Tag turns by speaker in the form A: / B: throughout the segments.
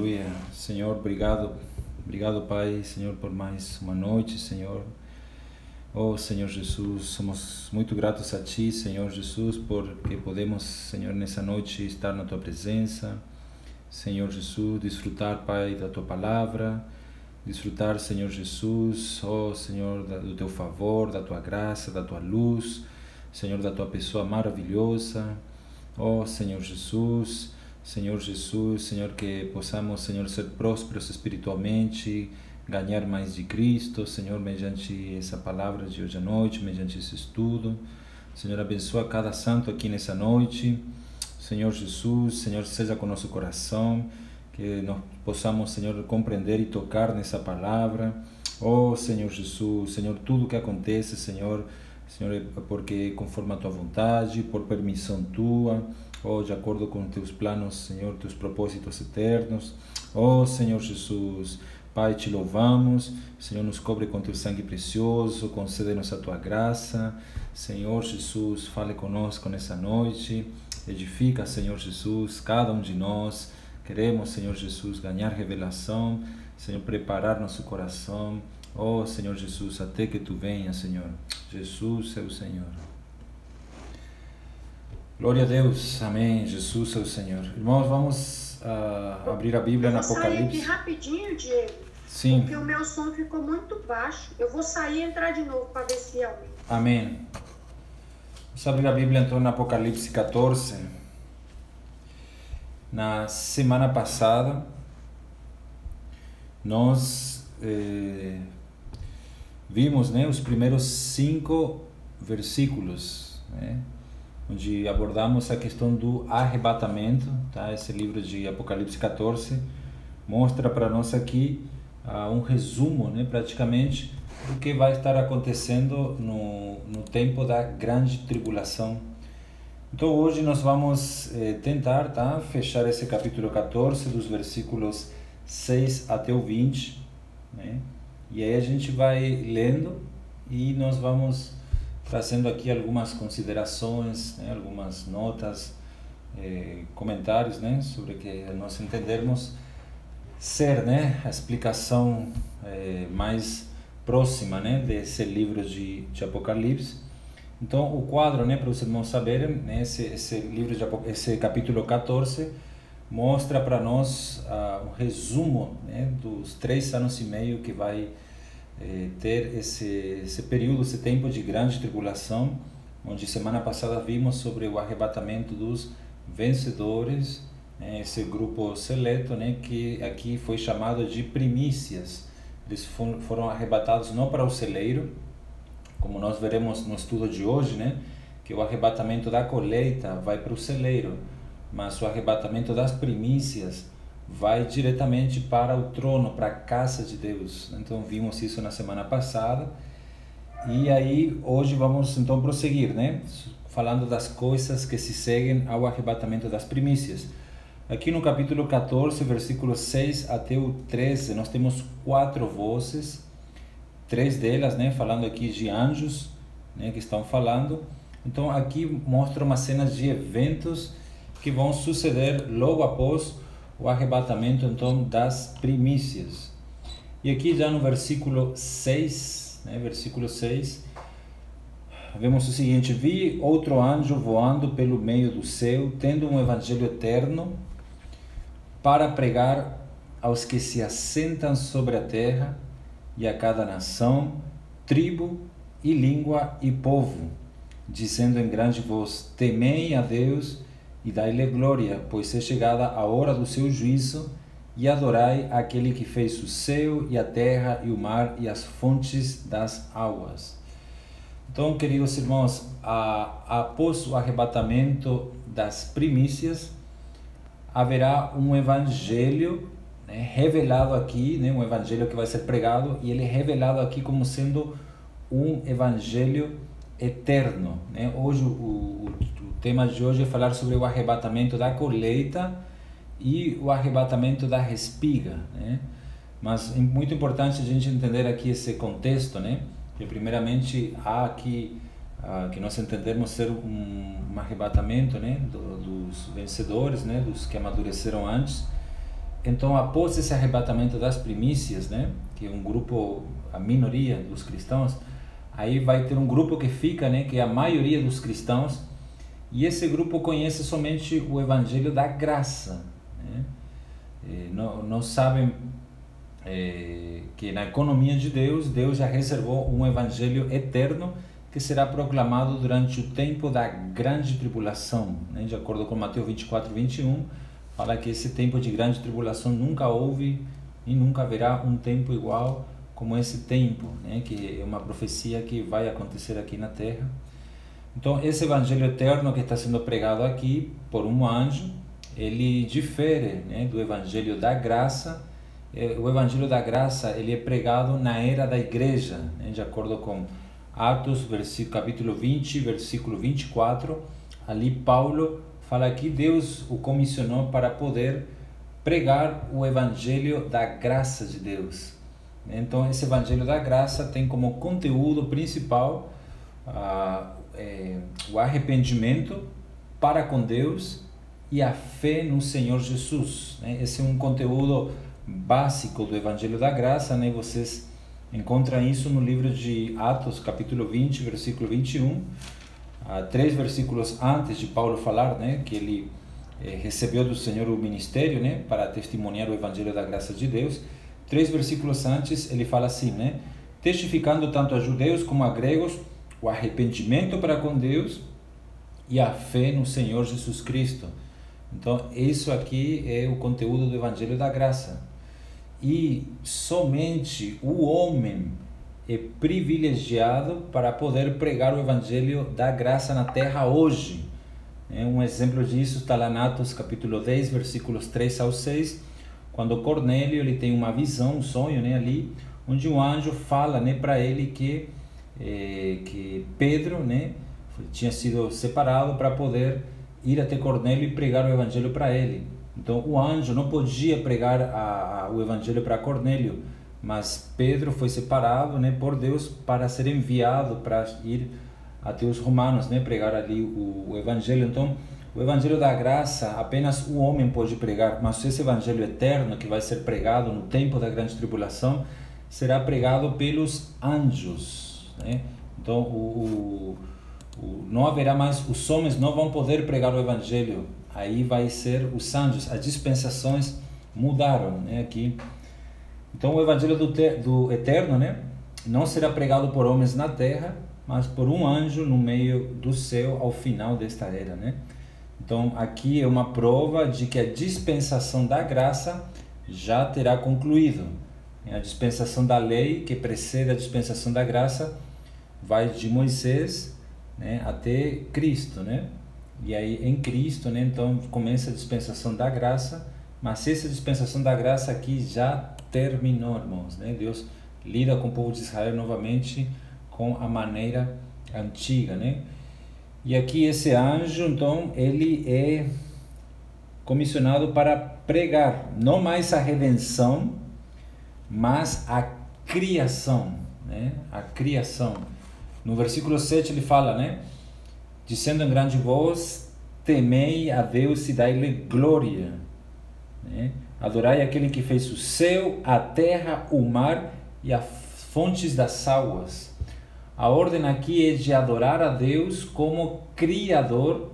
A: Aleluia. Senhor, obrigado. Obrigado, Pai, Senhor, por mais uma noite, Senhor. Oh, Senhor Jesus, somos muito gratos a Ti, Senhor Jesus, porque podemos, Senhor, nessa noite estar na Tua presença. Senhor Jesus, desfrutar, Pai, da Tua palavra, desfrutar, Senhor Jesus, oh, Senhor, do Teu favor, da Tua graça, da Tua luz, Senhor, da Tua pessoa maravilhosa. Oh, Senhor Jesus, Senhor Jesus, Senhor, que possamos, Senhor, ser prósperos espiritualmente, ganhar mais de Cristo, Senhor, mediante essa palavra de hoje à noite, mediante esse estudo. Senhor, abençoa cada santo aqui nessa noite. Senhor Jesus, Senhor, seja com nosso coração, que nós possamos, Senhor, compreender e tocar nessa palavra. Oh, Senhor Jesus, Senhor, tudo que acontece, Senhor, Senhor, é porque conforme a tua vontade, por permissão tua, oh, de acordo com teus planos, Senhor, teus propósitos eternos. Oh, Senhor Jesus, Pai, te louvamos. Senhor, nos cobre com teu sangue precioso, concede-nos a tua graça. Senhor Jesus, fale conosco nessa noite. Edifica, Senhor Jesus, cada um de nós. Queremos, Senhor Jesus, ganhar revelação, Senhor, preparar nosso coração. Oh, Senhor Jesus, até que tu venhas, Senhor. Jesus é o Senhor. Glória a Deus. Amém. Jesus é o Senhor. Irmãos, vamos uh, abrir a Bíblia
B: eu
A: no Apocalipse.
B: Sair aqui rapidinho, Diego.
A: Sim.
B: Porque o meu som ficou muito baixo. Eu vou sair e entrar de novo para ver se aumenta.
A: Amém. Vamos abrir a Bíblia então no Apocalipse 14. Na semana passada, nós eh, vimos né, os primeiros cinco versículos. Né? Onde abordamos a questão do arrebatamento, tá? Esse livro de Apocalipse 14 mostra para nós aqui uh, um resumo, né, praticamente, do que vai estar acontecendo no, no tempo da grande tribulação. Então hoje nós vamos eh, tentar, tá, fechar esse capítulo 14 dos versículos 6 até o 20, né? E aí a gente vai lendo e nós vamos trazendo aqui algumas considerações, né, algumas notas, eh, comentários, né, sobre que nós entendermos ser, né, a explicação eh, mais próxima, né, desse livro de, de Apocalipse. Então, o quadro, né, para os irmãos saberem, né, esse, esse livro de esse capítulo 14 mostra para nós uh, um resumo, né, dos três anos e meio que vai eh, ter esse, esse período, esse tempo de grande tribulação, onde semana passada vimos sobre o arrebatamento dos vencedores, né, esse grupo seleto, né, que aqui foi chamado de primícias. Eles foram arrebatados não para o celeiro, como nós veremos no estudo de hoje, né, que o arrebatamento da colheita vai para o celeiro, mas o arrebatamento das primícias vai diretamente para o trono, para a casa de Deus. Então vimos isso na semana passada. E aí hoje vamos então prosseguir, né? Falando das coisas que se seguem ao arrebatamento das primícias. Aqui no capítulo 14, versículo 6 até o 13, nós temos quatro vozes, três delas, né, falando aqui de anjos, né, que estão falando. Então aqui mostra uma cena de eventos que vão suceder logo após o arrebatamento então das primícias. E aqui já no versículo 6, né, versículo 6, vemos o seguinte: Vi outro anjo voando pelo meio do céu, tendo um evangelho eterno para pregar aos que se assentam sobre a terra e a cada nação, tribo e língua e povo, dizendo em grande voz: Temei a Deus e dai-lhe glória, pois é chegada a hora do seu juízo, e adorai aquele que fez o céu e a terra e o mar e as fontes das águas. Então, queridos irmãos, a, após o arrebatamento das primícias, haverá um evangelho né, revelado aqui, né, um evangelho que vai ser pregado, e ele é revelado aqui como sendo um evangelho eterno. Né? Hoje, o, o, tema de hoje é falar sobre o arrebatamento da colheita e o arrebatamento da respiga, né? Mas é muito importante a gente entender aqui esse contexto, né? Que primeiramente há aqui uh, que nós entendemos ser um, um arrebatamento, né? Do, dos vencedores, né? Dos que amadureceram antes. então após esse arrebatamento das primícias, né, que é um grupo, a minoria dos cristãos, aí vai ter um grupo que fica, né, que é a maioria dos cristãos, e esse grupo conhece somente o evangelho da graça. Né? Não, não sabem é, que na economia de Deus, Deus já reservou um evangelho eterno que será proclamado durante o tempo da grande tribulação. Né? De acordo com Mateus 24, 21, fala que esse tempo de grande tribulação nunca houve e nunca haverá um tempo igual como esse tempo, né? que é uma profecia que vai acontecer aqui na Terra. Então, esse evangelho eterno que está sendo pregado aqui por um anjo, ele difere né, do evangelho da graça. É, o evangelho da graça ele é pregado na era da igreja, né, de acordo com Atos, versículo, capítulo 20, versículo 24. Ali Paulo fala que Deus o comissionou para poder pregar o evangelho da graça de Deus. Então, esse evangelho da graça tem como conteúdo principal ah, é, o arrependimento para com Deus e a fé no Senhor Jesus. Né? Esse é um conteúdo básico do Evangelho da Graça. Né? Vocês encontram isso no livro de Atos, capítulo 20, versículo 21. Ah, três versículos antes de Paulo falar né? que ele eh, recebeu do Senhor o ministério né? para testemunhar o Evangelho da Graça de Deus. Três versículos antes ele fala assim, né? testificando tanto a judeus como a gregos o arrependimento para com Deus e a fé no Senhor Jesus Cristo. Então, isso aqui é o conteúdo do Evangelho da Graça. E somente o homem é privilegiado para poder pregar o Evangelho da Graça na terra hoje. É, um exemplo disso está lá em Atos capítulo 10, versículos 3 ao 6, quando Cornélio ele tem uma visão, um sonho né, ali, onde um anjo fala né, para ele que é, que Pedro né, tinha sido separado para poder ir até Cornélio e pregar o evangelho para ele. Então o anjo não podia pregar a, a, o evangelho para Cornélio, mas Pedro foi separado né, por Deus para ser enviado para ir até os romanos, né, pregar ali o, o evangelho. Então o evangelho da graça apenas o homem pode pregar, mas esse evangelho eterno que vai ser pregado no tempo da grande tribulação será pregado pelos anjos. Né? Então, o, o, o, não haverá mais, os homens não vão poder pregar o evangelho. Aí vai ser os anjos, as dispensações mudaram, né? Aqui. Então, o evangelho do, te, do eterno, né? Não será pregado por homens na terra, mas por um anjo no meio do céu ao final desta era, né? Então, aqui é uma prova de que a dispensação da graça já terá concluído. A dispensação da lei, que precede a dispensação da graça, vai de Moisés né, até Cristo, né? E aí em Cristo, né, então começa a dispensação da graça, mas essa dispensação da graça aqui já terminou, irmãos, né? Deus lida com o povo de Israel novamente com a maneira antiga, né? E aqui esse anjo, então, ele é comissionado para pregar não mais a redenção, mas a criação, né? A criação. No versículo 7 ele fala, né? Dizendo em grande voz: Temei a Deus e dai-lhe glória. Né? Adorai aquele que fez o céu, a terra, o mar e as fontes das águas. A ordem aqui é de adorar a Deus como Criador,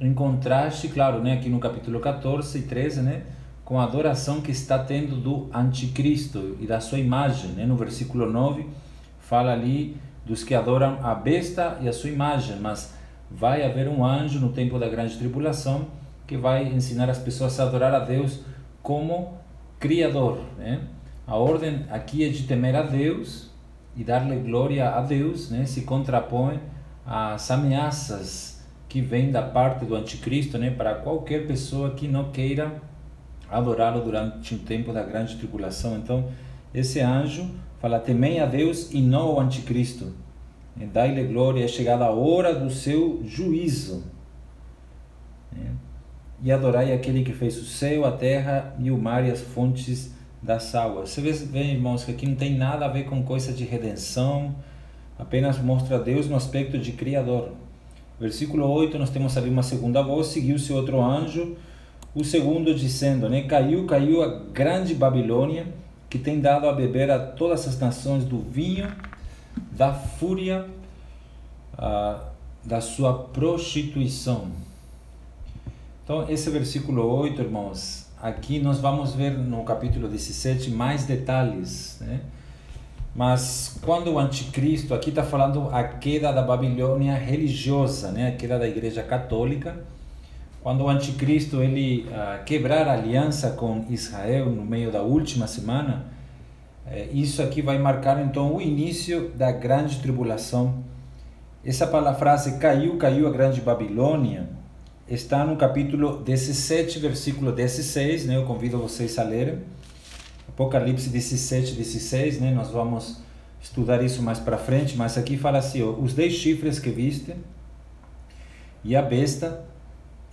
A: em contraste, claro, né, aqui no capítulo 14 e 13, né, com a adoração que está tendo do anticristo e da sua imagem. Né? No versículo 9, fala ali dos que adoram a besta e a sua imagem, mas vai haver um anjo no tempo da grande tribulação que vai ensinar as pessoas a adorar a Deus como Criador. Né? A ordem aqui é de temer a Deus e dar-lhe glória a Deus, né? se contrapõe às ameaças que vêm da parte do anticristo né? para qualquer pessoa que não queira adorá-lo durante o tempo da grande tribulação. Então, esse anjo Fala, temei a Deus e não ao anticristo. Dai-lhe glória, é chegada a hora do seu juízo. É. E adorai aquele que fez o céu, a terra e o mar e as fontes das águas. Você vê, irmãos, que aqui não tem nada a ver com coisa de redenção, apenas mostra Deus no aspecto de Criador. Versículo 8, nós temos ali uma segunda voz, seguiu-se outro anjo O segundo dizendo, né, caiu, caiu a grande Babilônia, que tem dado a beber a todas as nações do vinho da fúria da sua prostituição. Então, esse versículo 8, irmãos, aqui nós vamos ver no capítulo 17 mais detalhes, né? Mas quando o anticristo, aqui está falando a queda da Babilônia religiosa, né? a queda da igreja católica, quando o anticristo ele uh, quebrar a aliança com Israel no meio da última semana, uh, isso aqui vai marcar então o início da grande tribulação. Essa palavra, frase caiu, caiu a grande Babilônia, está no capítulo 17, versículo 16, né? Eu convido vocês a lerem. Apocalipse 17, 16, né? Nós vamos estudar isso mais para frente, mas aqui fala assim, ó, os dez chifres que viste e a besta,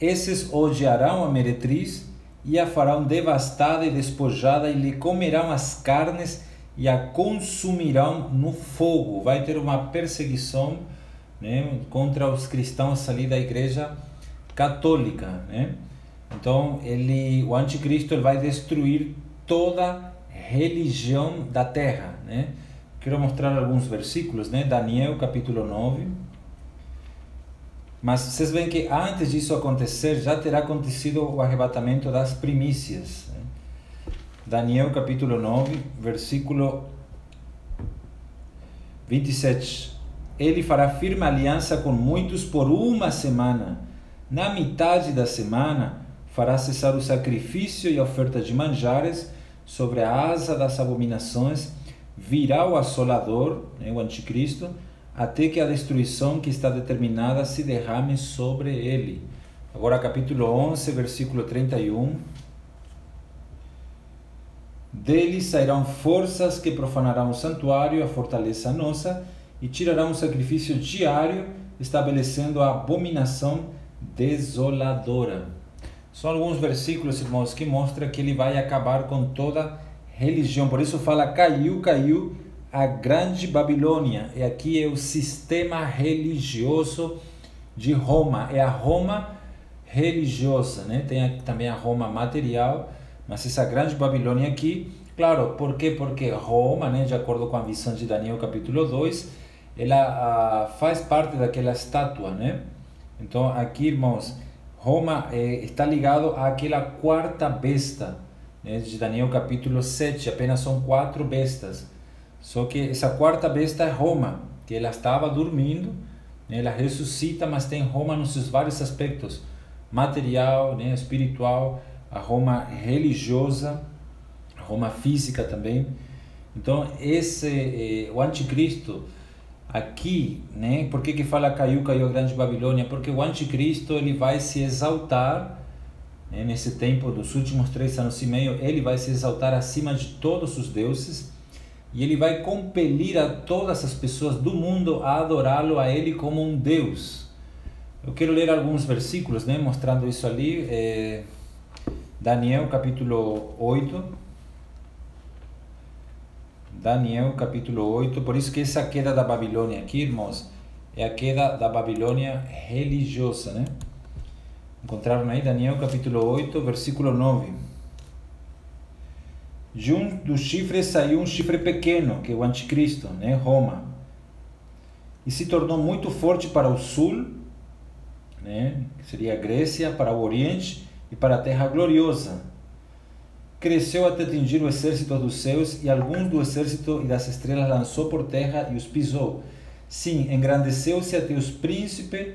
A: esses odiarão a meretriz e a farão devastada e despojada e lhe comerão as carnes e a consumirão no fogo. Vai ter uma perseguição né, contra os cristãos ali da igreja católica, né? Então ele, o anticristo ele vai destruir toda religião da terra, né? Quero mostrar alguns versículos, né? Daniel capítulo 9. Mas vocês veem que antes disso acontecer, já terá acontecido o arrebatamento das primícias. Né? Daniel capítulo 9, versículo 27. Ele fará firme aliança com muitos por uma semana. Na metade da semana, fará cessar o sacrifício e a oferta de manjares sobre a asa das abominações, virá o assolador, né, o anticristo, até que a destruição que está determinada se derrame sobre ele. Agora, capítulo 11, versículo 31. Dele sairão forças que profanarão o santuário, a fortaleza nossa, e tirarão o sacrifício diário, estabelecendo a abominação desoladora. São alguns versículos, irmãos, que mostram que ele vai acabar com toda religião. Por isso fala caiu, caiu a grande Babilônia. E aqui é o sistema religioso de Roma. É a Roma religiosa, né? Tem também a Roma material, mas essa grande Babilônia aqui, claro, por quê? Porque Roma, né, de acordo com a visão de Daniel capítulo 2, ela ah, faz parte daquela estátua, né? Então aqui, irmãos, Roma eh, está ligado àquela quarta besta né, de Daniel capítulo 7, apenas são quatro bestas. Só que essa quarta besta é Roma, que ela estava dormindo, né, ela ressuscita, mas tem Roma nos seus vários aspectos, material, né, espiritual, a Roma religiosa, a Roma física também. Então, esse, eh, o anticristo, aqui, né? Por que, que fala caiu, caiu a grande Babilônia? Porque o anticristo ele vai se exaltar né? nesse tempo dos últimos três anos e meio, ele vai se exaltar acima de todos os deuses e ele vai compelir a todas as pessoas do mundo a adorá-lo a ele como um Deus. Eu quero ler alguns versículos, né? Mostrando isso ali. É... Daniel capítulo 8 Daniel capítulo 8. Por isso que essa queda da Babilônia aqui, irmãos, é a queda da Babilônia religiosa, né? Encontraram aí Daniel capítulo 8, versículo 9. De um dos chifres saiu um chifre pequeno, que é o anticristo, né? Roma. E se tornou muito forte para o sul, né? que seria a Grécia, para o oriente e para a terra gloriosa cresceu até atingir o exército dos céus, e alguns do exército e das estrelas lançou por terra e os pisou. Sim, engrandeceu-se até os príncipe,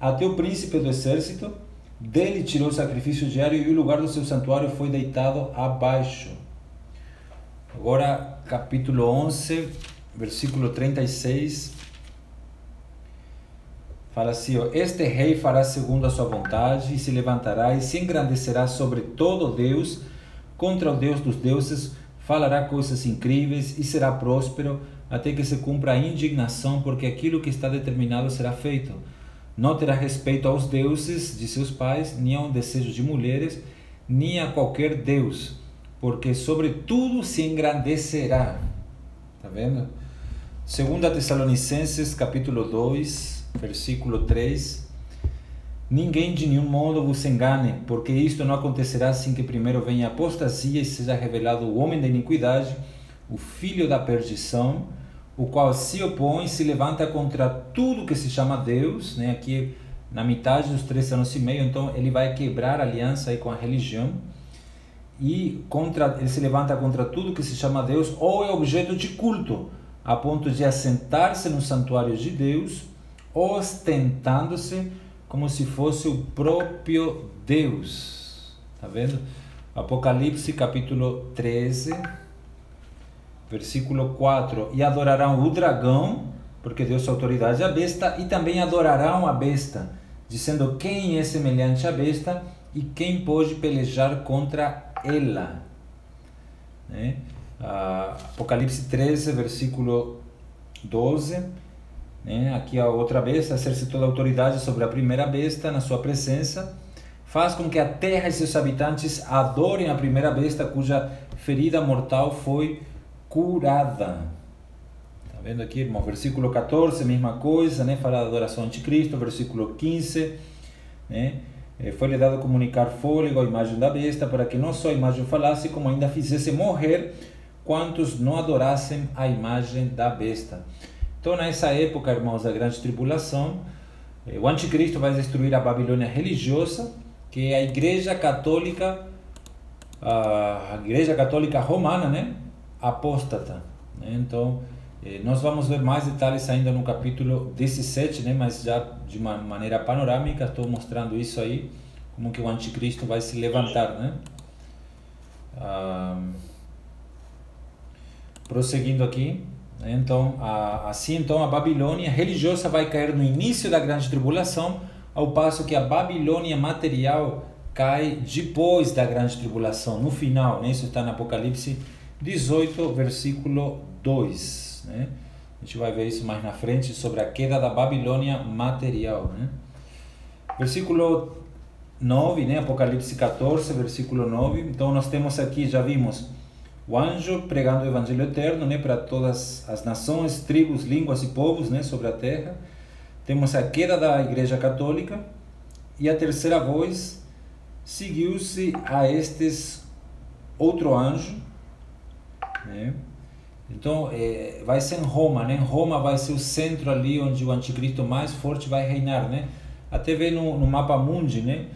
A: até o príncipe do exército, dele tirou o sacrifício diário e o lugar do seu santuário foi deitado abaixo. Agora, capítulo 11, versículo 36. Fala assim: Este rei fará segundo a sua vontade, e se levantará e se engrandecerá sobre todo Deus contra o Deus dos deuses, falará coisas incríveis e será próspero até que se cumpra a indignação, porque aquilo que está determinado será feito. Não terá respeito aos deuses de seus pais, nem ao desejo de mulheres, nem a qualquer deus, porque sobre tudo se engrandecerá. Tá vendo? a Tessalonicenses capítulo 2, versículo 3. Ninguém de nenhum modo vos engane, porque isto não acontecerá sem que primeiro venha a apostasia e seja revelado o homem da iniquidade, o filho da perdição, o qual se opõe, se levanta contra tudo que se chama Deus, né? Aqui na metade dos três anos e meio, então ele vai quebrar aliança aí com a religião e contra ele se levanta contra tudo que se chama Deus ou é objeto de culto, a ponto de assentar-se no santuário de Deus, ostentando-se como se fosse o próprio Deus. Tá vendo? Apocalipse capítulo 13, versículo 4. E adorarão o dragão, porque deu sua autoridade à besta, e também adorarão a besta, dizendo quem é semelhante à besta e quem pode pelejar contra ela. Né? Ah, Apocalipse 13, versículo 12. Né? Aqui a outra besta, exerce toda a autoridade sobre a primeira besta na sua presença. Faz com que a terra e seus habitantes adorem a primeira besta cuja ferida mortal foi curada. Tá vendo aqui, irmão? Versículo 14, mesma coisa, né? Fala da adoração de Cristo. Versículo 15, né? Eh, foi-lhe dado comunicar fôlego à imagem da besta, para que não só a imagem falasse, como ainda fizesse morrer quantos não adorassem a imagem da besta. Então, nessa época, irmãos, da grande tribulação, eh, o anticristo vai destruir a Babilônia religiosa, que é a igreja católica, a igreja católica romana, né? Apóstata. Né? Então, nós vamos ver mais detalhes ainda no capítulo 17, né? mas já de uma maneira panorâmica, estou mostrando isso aí, como que o anticristo vai se levantar. Né? Ah, prosseguindo aqui, né? então, a, assim então a Babilônia religiosa vai cair no início da grande tribulação, ao passo que a Babilônia material cai depois da grande tribulação, no final, né? isso está no Apocalipse 18, versículo 2. Né? A gente vai ver isso mais na frente sobre a queda da Babilônia material. Né? Versículo 9, né? Apocalipse 14, versículo 9. Então nós temos aqui, já vimos, o anjo pregando o evangelho eterno né? para todas as nações, tribos, línguas e povos né? sobre a terra. Temos a queda da Igreja Católica. E a terceira voz seguiu-se a estes outro anjo, né? Então, é, vai ser em Roma, né? Roma vai ser o centro ali onde o anticristo mais forte vai reinar, né? Até vê no, no mapa mundi, né?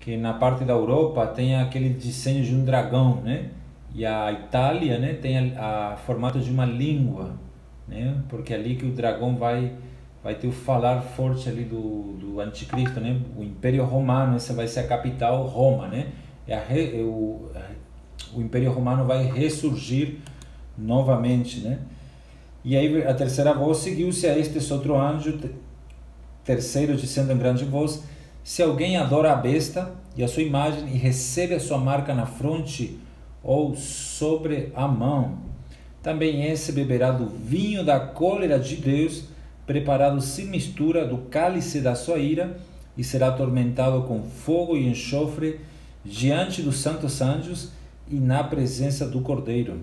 A: Que na parte da Europa tem aquele desenho de um dragão, né? E a Itália, né? Tem a, a formato de uma língua, né? Porque é ali que o dragão vai vai ter o falar forte ali do, do anticristo, né? O Império Romano, essa vai ser a capital, Roma, né? É a, é o, o Império Romano vai ressurgir novamente, né? E aí a terceira voz seguiu-se a este outro anjo, terceiro dizendo em grande voz: Se alguém adora a besta e a sua imagem e recebe a sua marca na fronte ou sobre a mão, também esse beberá do vinho da cólera de Deus, preparado sem mistura do cálice da sua ira, e será atormentado com fogo e enxofre diante dos santos anjos e na presença do Cordeiro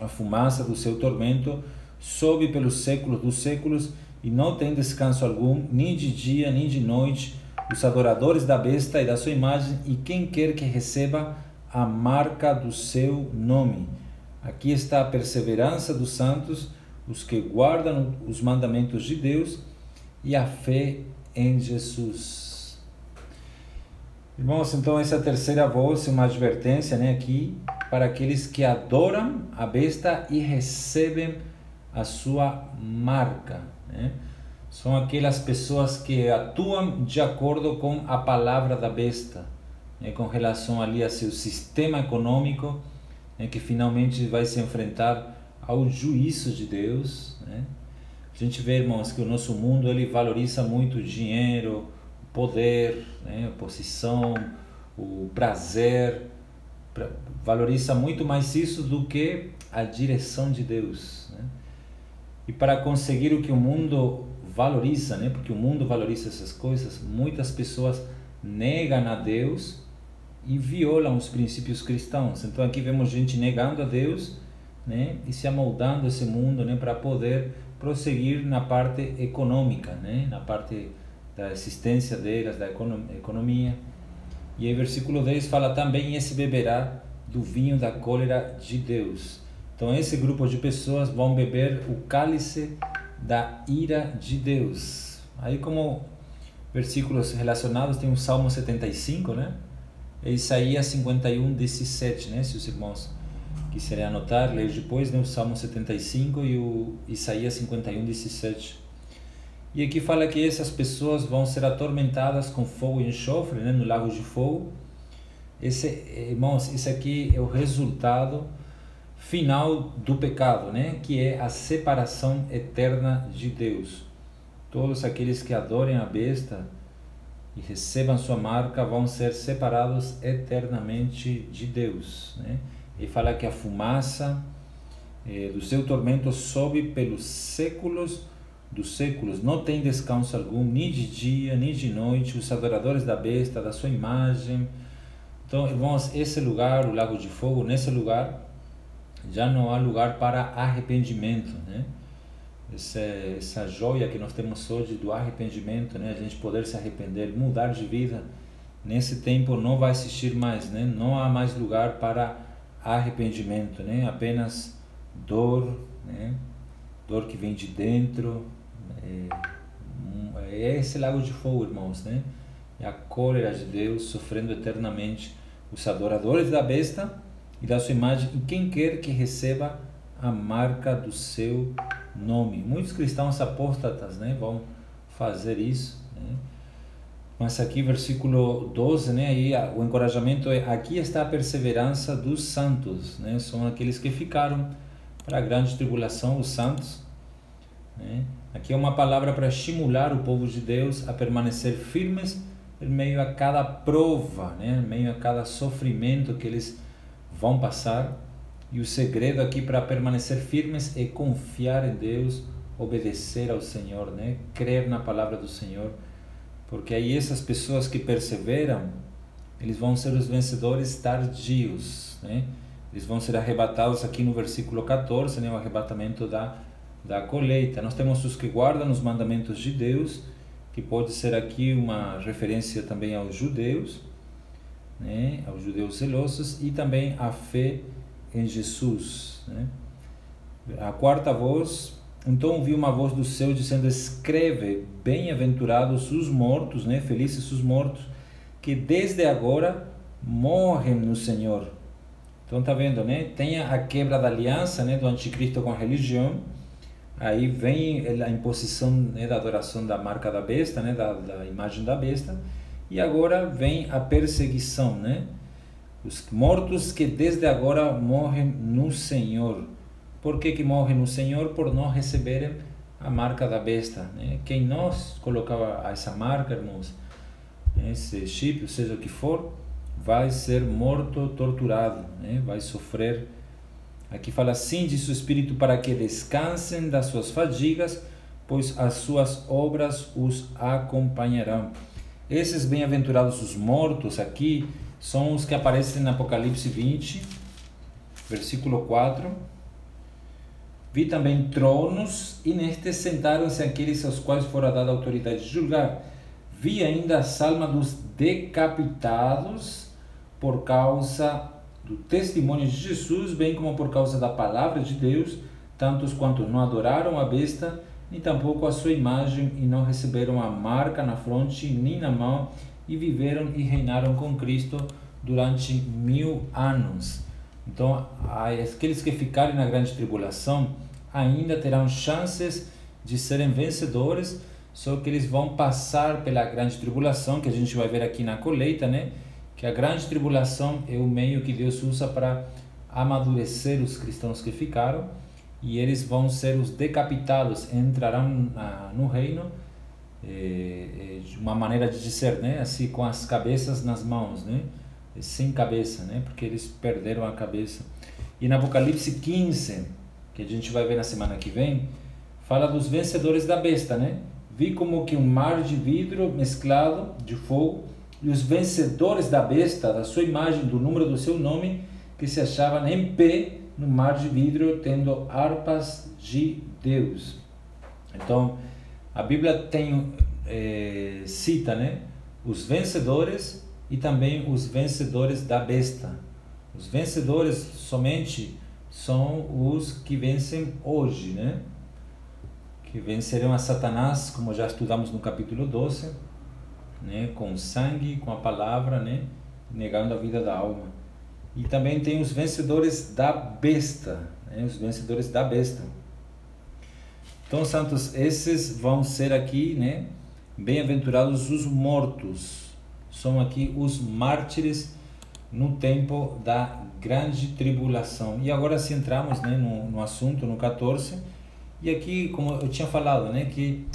A: a fumaça do seu tormento sobe pelos séculos dos séculos e não tem descanso algum, nem de dia nem de noite, os adoradores da besta e da sua imagem, e quem quer que receba a marca do seu nome. Aqui está a perseverança dos santos, os que guardam os mandamentos de Deus e a fé em Jesus. Irmãos, então essa terceira voz é uma advertência, né, aqui para aqueles que adoram a besta e recebem a sua marca. Né? São aquelas pessoas que atuam de acordo com a palavra da besta, né? com relação ali a seu sistema econômico, né? que finalmente vai se enfrentar ao juízo de Deus. Né? A gente vê, irmãos, que o nosso mundo ele valoriza muito o dinheiro, o poder, né? a posição, o prazer, valoriza muito mais isso do que a direção de Deus. Né? E para conseguir o que o mundo valoriza, né? porque o mundo valoriza essas coisas, muitas pessoas negam a Deus e violam os princípios cristãos. Então aqui vemos gente negando a Deus né? e se amoldando esse mundo né? para poder prosseguir na parte econômica, né? na parte da existência delas, da economia. E aí, versículo 10 fala também: esse beberá do vinho da cólera de Deus. Então, esse grupo de pessoas vão beber o cálice da ira de Deus. Aí, como versículos relacionados, tem o Salmo 75, né? E Isaías 51, 17, né? Se os irmãos quiserem anotar, ler depois, né? O Salmo 75 e o Isaías 51, 17. E aqui fala que essas pessoas vão ser atormentadas com fogo e enxofre, né? No lago de fogo. Esse, irmãos, isso aqui é o resultado final do pecado, né? Que é a separação eterna de Deus. Todos aqueles que adorem a besta e recebam sua marca vão ser separados eternamente de Deus, né? E fala que a fumaça eh, do seu tormento sobe pelos séculos dos séculos, não tem descanso algum, nem de dia, nem de noite, os adoradores da besta, da sua imagem. Então, irmãos, esse lugar, o Lago de Fogo, nesse lugar, já não há lugar para arrependimento, né? Essa, essa joia que nós temos hoje do arrependimento, né? A gente poder se arrepender, mudar de vida, nesse tempo não vai existir mais, né? Não há mais lugar para arrependimento, né? Apenas dor, né? Dor que vem de dentro. É, é esse lago de fogo, irmãos, né? É a cólera de Deus sofrendo eternamente os adoradores da besta e da sua imagem e quem quer que receba a marca do seu nome. Muitos cristãos apóstatas né, vão fazer isso. Né? Mas aqui, versículo 12, né, aí, o encorajamento é: aqui está a perseverança dos santos. Né? São aqueles que ficaram para a grande tribulação, os santos. Né? Aqui é uma palavra para estimular o povo de Deus a permanecer firmes em meio a cada prova, né? em meio a cada sofrimento que eles vão passar. E o segredo aqui para permanecer firmes é confiar em Deus, obedecer ao Senhor, né? crer na palavra do Senhor. Porque aí essas pessoas que perseveram, eles vão ser os vencedores tardios. Né? Eles vão ser arrebatados aqui no versículo 14, né? o arrebatamento da, da colheita. Nós temos os que guardam os mandamentos de Deus, que pode ser aqui uma referência também aos judeus né, aos judeus zelosos e também a fé em Jesus. Né? A quarta voz, então ouvi uma voz do céu dizendo: Escreve, bem-aventurados os mortos, né, felizes os mortos, que desde agora morrem no Senhor. Então tá vendo, né? Tem a quebra da aliança, né, do anticristo com a religião. Aí vem a imposição né, da adoração da marca da besta, né, da, da imagem da besta e agora vem a perseguição, né? Os mortos que desde agora morrem no Senhor. Por que, que morrem no Senhor? Por não receberem a marca da besta. Né? Quem nós colocava essa marca, irmãos, esse chip, seja o que for, vai ser morto, torturado, né? vai sofrer. Aqui fala assim: diz o Espírito, para que descansem das suas fadigas, pois as suas obras os acompanharão. Esses bem-aventurados os mortos aqui são os que aparecem no Apocalipse 20, versículo 4. Vi também tronos, e nestes sentaram-se aqueles aos quais fora dada a autoridade de julgar. Vi ainda as almas dos decapitados por causa do testemunho de Jesus, bem como por causa da palavra de Deus, tantos quanto não adoraram a besta nem tampouco a sua imagem, e não receberam a marca na fronte nem na mão, e viveram e reinaram com Cristo durante mil anos. Então, aqueles que ficarem na grande tribulação ainda terão chances de serem vencedores, só que eles vão passar pela grande tribulação, que a gente vai ver aqui na colheita, né? Que a grande tribulação é o meio que Deus usa para amadurecer os cristãos que ficaram e eles vão ser os decapitados, entrarão ah, no reino eh, de uma maneira de dizer, né, assim com as cabeças nas mãos, né, sem cabeça, né, porque eles perderam a cabeça. E na Apocalipse 15, que a gente vai ver na semana que vem, fala dos vencedores da besta, né? Vi como que um mar de vidro mesclado de fogo e os vencedores da besta, da sua imagem, do número do seu nome, que se achavam em pé no mar de vidro tendo harpas de Deus. Então, a Bíblia tem é, cita né, os vencedores e também os vencedores da besta. Os vencedores somente são os que vencem hoje, né? Que vencerão a Satanás, como já estudamos no capítulo 12, né? com sangue, com a palavra, né? negando a vida da alma. E também tem os vencedores da besta, né? os vencedores da besta. Então, santos, esses vão ser aqui, né? Bem-aventurados os mortos. São aqui os mártires no tempo da grande tribulação. E agora se entramos né, no, no assunto, no 14, e aqui, como eu tinha falado, né, que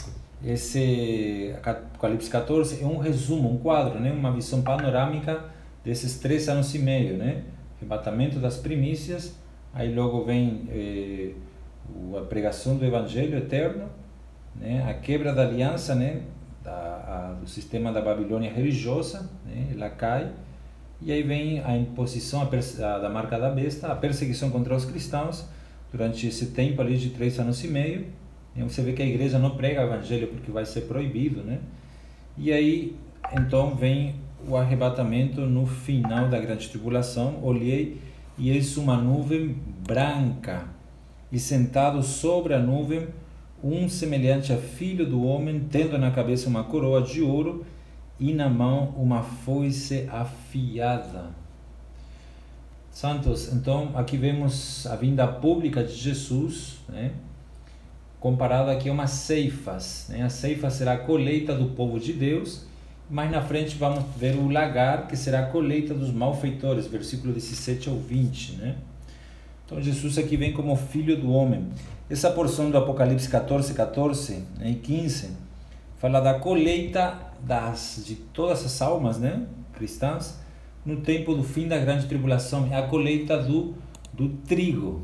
A: esse Apocalipse 14 é um resumo, um quadro, né, uma visão panorâmica desses três anos e meio, né, arrebatamento das primícias, aí logo vem eh, a pregação do Evangelho eterno, né, a quebra da aliança, né, da, a, do sistema da Babilônia religiosa, né, ela cai, e aí vem a imposição a, da marca da besta, a perseguição contra os cristãos durante esse tempo ali de três anos e meio. Você vê que a igreja não prega o evangelho porque vai ser proibido, né? E aí então vem o arrebatamento no final da grande tribulação. Olhei e eis uma nuvem branca e sentado sobre a nuvem um semelhante a filho do homem, tendo na cabeça uma coroa de ouro e na mão uma foice afiada. Santos, então aqui vemos a vinda pública de Jesus, né? Comparado aqui a umas ceifas. Né? A ceifa será a colheita do povo de Deus, mais na frente vamos ver o lagar, que será a colheita dos malfeitores, versículo 17 ao 20. Né? Então Jesus aqui vem como filho do homem. Essa porção do Apocalipse 14, 14 né, e 15 fala da colheita das, de todas as almas né, cristãs no tempo do fim da grande tribulação, é a colheita do, do trigo.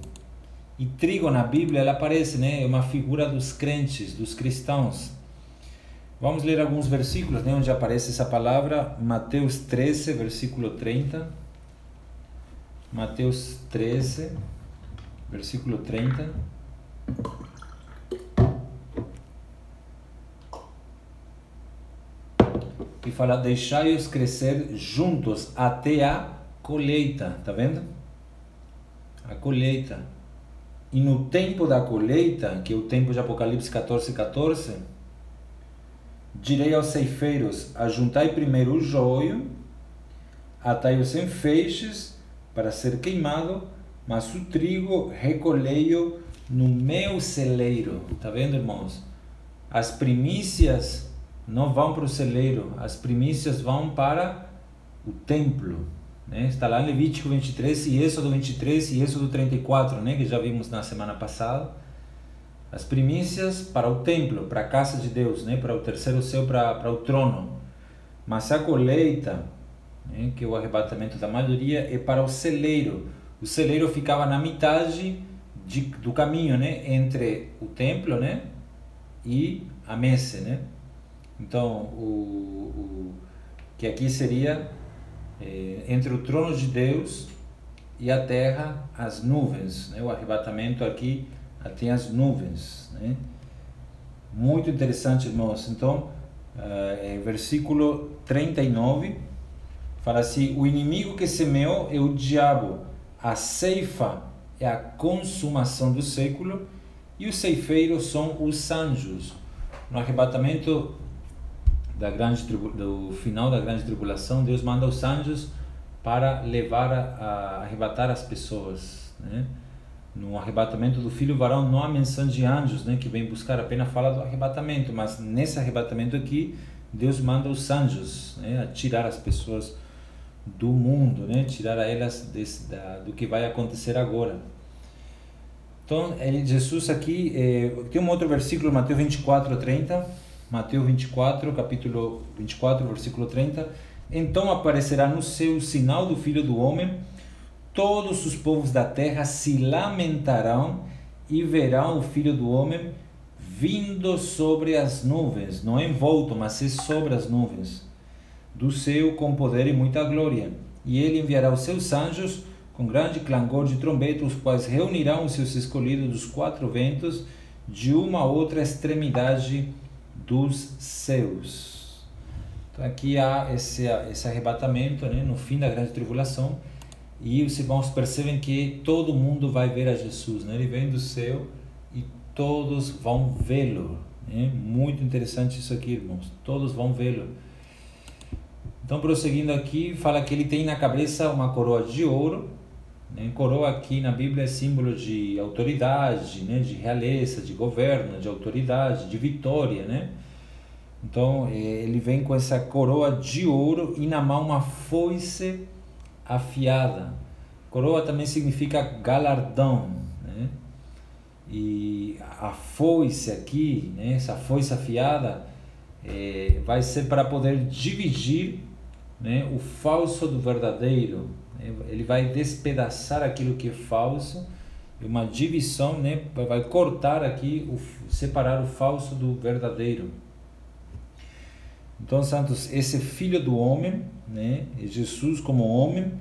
A: E trigo na Bíblia ela aparece, né, é uma figura dos crentes, dos cristãos. Vamos ler alguns versículos né, onde aparece essa palavra, Mateus 13, versículo 30. Mateus 13, versículo 30. e fala: Deixai-os crescer juntos até a colheita. Tá vendo? A colheita. E no tempo da colheita, que é o tempo de Apocalipse 14, 14, direi aos ceifeiros: Ajuntai primeiro o joio, atai-os em feixes para ser queimado, mas o trigo recolhei-o no meu celeiro. Tá vendo, irmãos? As primícias não vão para o celeiro, as primícias vão para o templo. Né? Está lá em Levítico 23 e Êxodo 23 e Êxodo 34, né? que já vimos na semana passada. As primícias para o templo, para a casa de Deus, né? para o terceiro céu, para, para o trono. Mas a colheita, né? que é o arrebatamento da maioria, é para o celeiro. O celeiro ficava na metade de, do caminho né? entre o templo né? e a messe. Né? Então, o, o que aqui seria é, entre o trono de Deus e a terra, as nuvens, né? o arrebatamento aqui até as nuvens. Né? Muito interessante, irmãos. Então, uh, versículo 39 fala assim: O inimigo que semeou é o diabo, a ceifa é a consumação do século, e os ceifeiros são os anjos. No arrebatamento da grande do final da grande tribulação, Deus manda os anjos para levar a, a arrebatar as pessoas, né? No arrebatamento do filho varão não há menção de anjos, né, que vem buscar, apenas fala do arrebatamento, mas nesse arrebatamento aqui Deus manda os anjos, né, a tirar as pessoas do mundo, né, tirar elas desse, da, do que vai acontecer agora. Então, ele, Jesus aqui, eh, tem um outro versículo, Mateus 24, 30, Mateus 24, capítulo 24, versículo 30. Então aparecerá no céu o sinal do Filho do Homem, todos os povos da terra se lamentarão e verão o Filho do Homem vindo sobre as nuvens, não envolto, mas é sobre as nuvens, do céu com poder e muita glória. E ele enviará os seus anjos com grande clangor de trombeta, os quais reunirão os seus escolhidos dos quatro ventos de uma outra extremidade dos seus. Então aqui há esse, esse arrebatamento né, no fim da grande tribulação e os irmãos percebem que todo mundo vai ver a Jesus. Né? Ele vem do céu e todos vão vê-lo. Né? Muito interessante isso aqui, irmãos. Todos vão vê-lo. Então, prosseguindo aqui, fala que ele tem na cabeça uma coroa de ouro. Né? Coroa aqui na Bíblia é símbolo de autoridade, né? de realeza, de governo, de autoridade, de vitória. Né? Então, eh, ele vem com essa coroa de ouro e na mão uma foice afiada. Coroa também significa galardão. Né? E a foice aqui, né? essa foice afiada, é, vai ser para poder dividir né, o falso do verdadeiro. Ele vai despedaçar aquilo que é falso, uma divisão, né, vai cortar aqui, separar o falso do verdadeiro. Então, santos, esse filho do homem, né, Jesus como homem,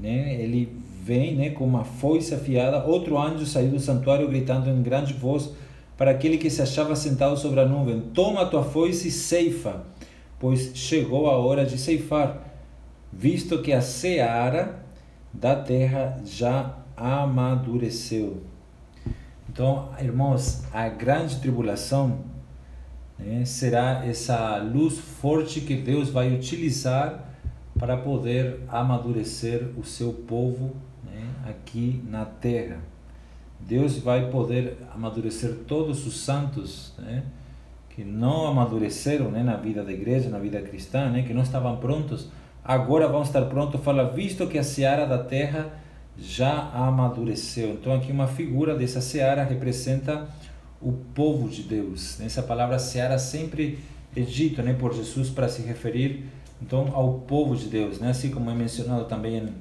A: né, ele vem né, com uma foice afiada. Outro anjo saiu do santuário gritando em grande voz para aquele que se achava sentado sobre a nuvem: Toma a tua foice e ceifa pois chegou a hora de ceifar, visto que a seara da terra já amadureceu. Então, irmãos, a grande tribulação né, será essa luz forte que Deus vai utilizar para poder amadurecer o seu povo né, aqui na terra. Deus vai poder amadurecer todos os santos, né, que não amadureceram né, na vida da igreja, na vida cristã, né, que não estavam prontos, agora vão estar prontos. Fala, visto que a seara da terra já amadureceu. Então, aqui uma figura dessa seara representa o povo de Deus. Essa palavra seara sempre é dito né, por Jesus para se referir então ao povo de Deus, né? assim como é mencionado também em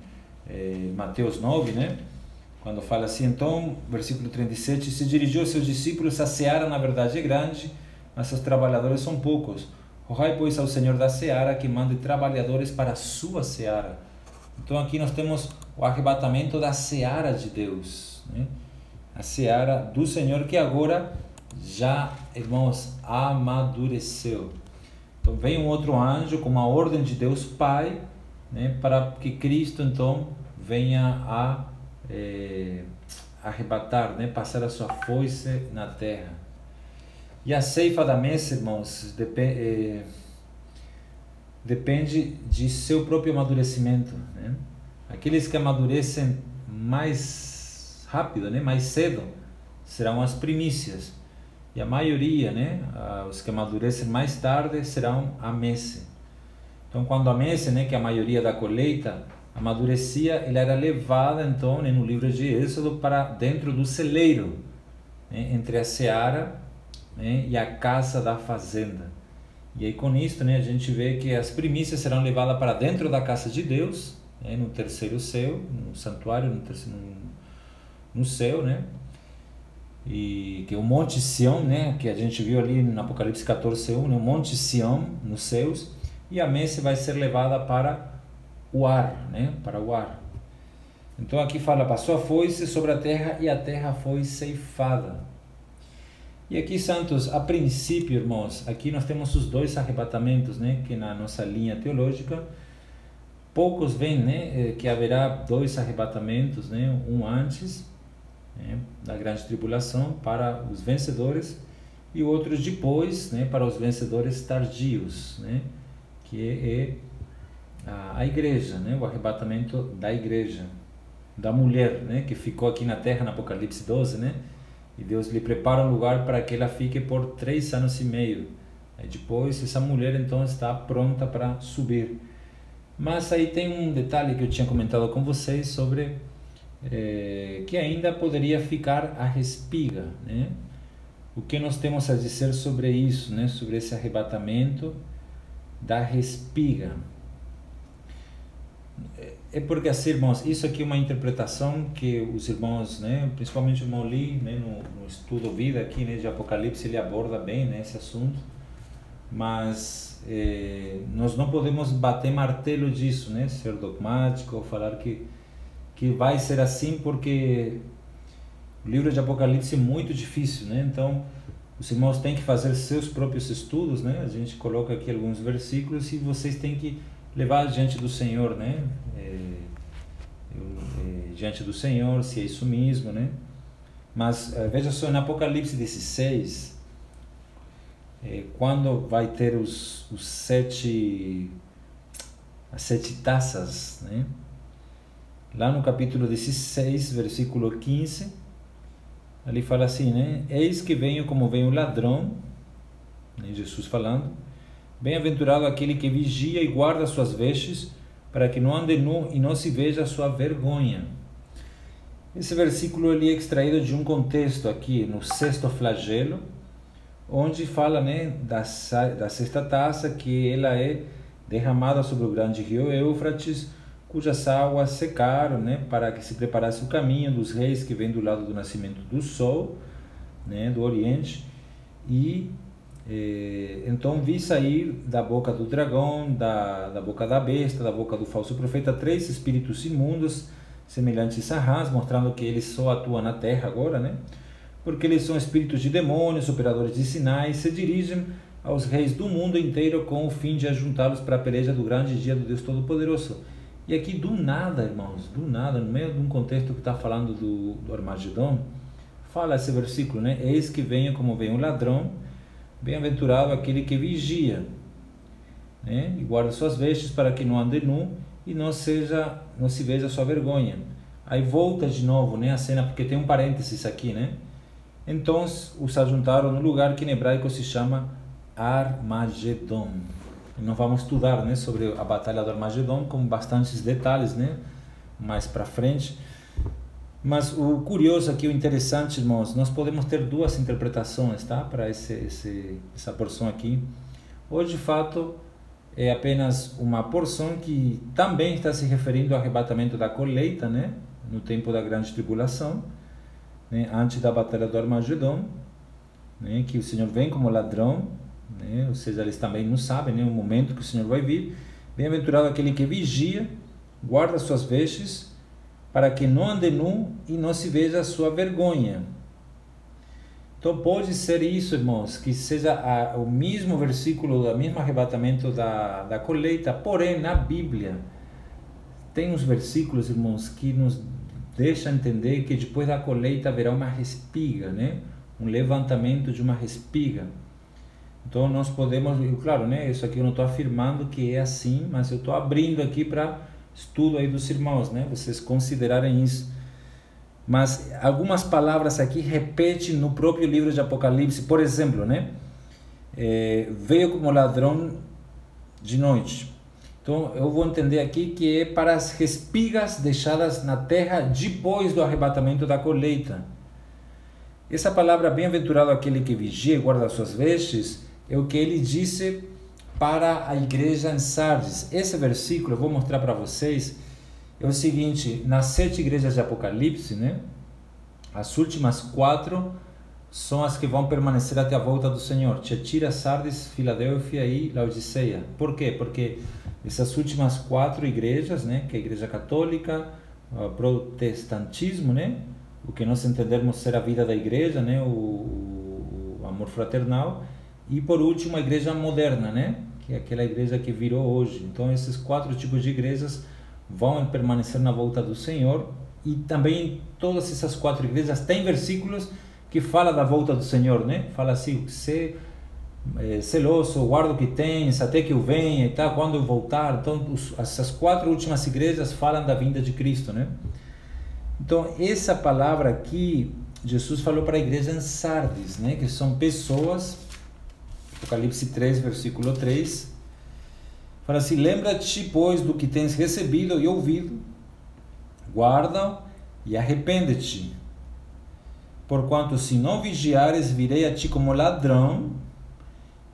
A: eh, Mateus 9, né? quando fala assim, então, versículo 37, se dirigiu aos seus discípulos, a seara na verdade é grande, mas os trabalhadores são poucos. Rogai, pois, ao Senhor da seara que mande trabalhadores para a sua seara. Então, aqui nós temos o arrebatamento da seara de Deus. Né? A seara do Senhor que agora já, irmãos, amadureceu. Então, vem um outro anjo com uma ordem de Deus Pai né, para que Cristo, então, venha a é, arrebatar, né, passar a sua foice na terra. E a ceifa da mesa, irmãos, depende, é, depende de seu próprio amadurecimento. Né? Aqueles que amadurecem mais rápido, né? mais cedo, serão as primícias. E a maioria, né? os que amadurecem mais tarde, serão a mesa. Então, quando a mesa, né? que é a maioria da colheita, amadurecia, ela era levada, então, né? no livro de Êxodo, para dentro do celeiro, né? entre a seara né, e a casa da fazenda. E aí com isso né, a gente vê que as primícias serão levadas para dentro da casa de Deus, né, no terceiro céu, no santuário, no, terceiro, no, no céu, né? E que é o Monte Sião, né, que a gente viu ali no Apocalipse 14, 1, né, o Monte Sião nos céus, e a messe vai ser levada para o ar, né, para o ar. Então aqui fala, passou a foice sobre a terra e a terra foi ceifada. E aqui, Santos, a princípio, irmãos, aqui nós temos os dois arrebatamentos, né, que na nossa linha teológica, poucos veem, né, eh, que haverá dois arrebatamentos, né, um antes né, da grande tribulação para os vencedores e outros depois, né, para os vencedores tardios, né, que é a, a igreja, né, o arrebatamento da igreja, da mulher, né, que ficou aqui na terra no Apocalipse 12, né, e Deus lhe prepara um lugar para que ela fique por três anos e meio. Depois essa mulher então está pronta para subir. Mas aí tem um detalhe que eu tinha comentado com vocês sobre é, que ainda poderia ficar a respiga, né? O que nós temos a dizer sobre isso, né? Sobre esse arrebatamento da respiga. É porque assim, irmãos, isso aqui é uma interpretação que os irmãos, né, principalmente o Lee, né, no, no estudo vida aqui, né, de Apocalipse, ele aborda bem, né, esse assunto. Mas eh, nós não podemos bater martelo disso, né, ser dogmático ou falar que que vai ser assim porque o livro de Apocalipse é muito difícil, né? Então, os irmãos têm que fazer seus próprios estudos, né? A gente coloca aqui alguns versículos e vocês têm que levar diante do Senhor, né? É, é, diante do Senhor, se é isso mesmo, né? Mas é, veja só, em Apocalipse 16, é, quando vai ter os, os sete, as sete taças, né? Lá no capítulo 16, versículo 15, ali fala assim, né? Eis que venho como vem o ladrão, né? Jesus falando, bem-aventurado aquele que vigia e guarda suas vestes, para que não ande nu e não se veja sua vergonha. Esse versículo ele é extraído de um contexto aqui no sexto flagelo, onde fala né, da, da sexta taça que ela é derramada sobre o grande rio Eufrates, cujas águas secaram né, para que se preparasse o caminho dos reis que vem do lado do nascimento do sol, né, do Oriente, e eh, então vi sair da boca do dragão, da, da boca da besta, da boca do falso profeta, três espíritos imundos, semelhantes a rãs, mostrando que eles só atuam na terra agora, né? Porque eles são espíritos de demônios, operadores de sinais, se dirigem aos reis do mundo inteiro com o fim de ajuntá-los para a peleja do grande dia do Deus Todo-Poderoso. E aqui, do nada, irmãos, do nada, no meio de um contexto que está falando do, do Armagedon, fala esse versículo, né? Eis que venha como vem o ladrão, bem-aventurado aquele que vigia, né? E guarda suas vestes para que não ande nu e não seja, não se veja sua vergonha. Aí volta de novo, né, a cena porque tem um parênteses aqui, né? Então os ajuntaram no lugar que em hebraico se chama Armagedon nós vamos estudar né, sobre a Batalha do Armagedon com bastantes detalhes né, mais para frente. Mas o curioso aqui, o interessante, irmãos, nós podemos ter duas interpretações tá, para esse, esse, essa porção aqui. Hoje, de fato, é apenas uma porção que também está se referindo ao arrebatamento da colheita, né, no tempo da grande tribulação, né, antes da Batalha do Armagedon, né, que o Senhor vem como ladrão né? ou seja, eles também não sabem né, o momento que o Senhor vai vir. Bem-aventurado aquele que vigia, guarda suas vestes, para que não ande nu e não se veja a sua vergonha. Então pode ser isso, irmãos, que seja a, o mesmo versículo, o mesmo arrebatamento da, da colheita, porém na Bíblia tem uns versículos, irmãos, que nos deixam entender que depois da colheita haverá uma respiga, né? um levantamento de uma respiga. Então nós podemos, claro, né, isso aqui eu não estou afirmando que é assim, mas eu estou abrindo aqui para estudo aí dos irmãos, né, vocês considerarem isso. Mas algumas palavras aqui repetem no próprio livro de Apocalipse, por exemplo, né, é, veio como ladrão de noite. Então eu vou entender aqui que é para as respigas deixadas na terra depois do arrebatamento da colheita. Essa palavra bem-aventurado aquele que vigia e guarda suas vestes é o que ele disse para a igreja em Sardes. Esse versículo eu vou mostrar para vocês. É o seguinte: nas sete igrejas de Apocalipse, né? As últimas quatro são as que vão permanecer até a volta do Senhor. Tiatira, Sardes, Filadélfia e Laodiceia. Por quê? Porque essas últimas quatro igrejas, né, que é a igreja católica, o protestantismo, né, o que nós entendermos ser a vida da igreja, né, o, o amor fraternal, e por último, a igreja moderna, né? que é aquela igreja que virou hoje. Então, esses quatro tipos de igrejas vão permanecer na volta do Senhor. E também todas essas quatro igrejas têm versículos que fala da volta do Senhor, né? Fala assim, ser é, celoso, guarda o que tens, até que eu venha e tal, quando eu voltar. Então, os, essas quatro últimas igrejas falam da vinda de Cristo, né? Então, essa palavra aqui, Jesus falou para a igreja em Sardes, né? Que são pessoas Apocalipse 3, versículo 3. Fala assim: Lembra-te, pois, do que tens recebido e ouvido, guarda e arrepende-te. Porquanto, se não vigiares, virei a ti como ladrão,